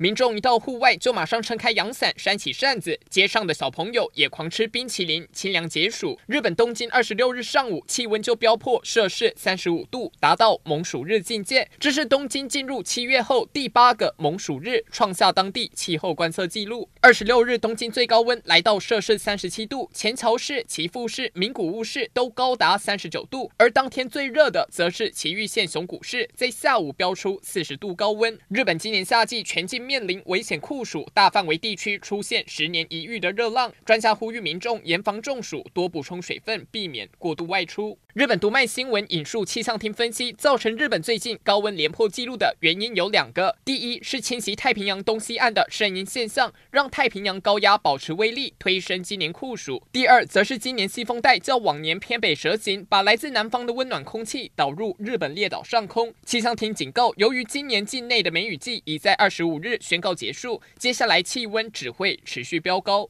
民众一到户外就马上撑开阳伞，扇起扇子，街上的小朋友也狂吃冰淇淋，清凉解暑。日本东京二十六日上午气温就飙破摄氏三十五度，达到猛暑日境界。这是东京进入七月后第八个猛暑日，创下当地气候观测纪录。二十六日东京最高温来到摄氏三十七度，前桥市、岐阜市、名古屋市都高达三十九度。而当天最热的则是埼玉县熊谷市，在下午飙出四十度高温。日本今年夏季全境面临危险酷暑，大范围地区出现十年一遇的热浪。专家呼吁民众严防中暑，多补充水分，避免过度外出。日本读卖新闻引述气象厅分析，造成日本最近高温连破纪录的原因有两个：第一是侵袭太平洋东西岸的圣婴现象，让太平洋高压保持威力，推升今年酷暑；第二则是今年西风带较往年偏北蛇行，把来自南方的温暖空气导入日本列岛上空。气象厅警告，由于今年境内的梅雨季已在二十五日宣告。结束，接下来气温只会持续飙高。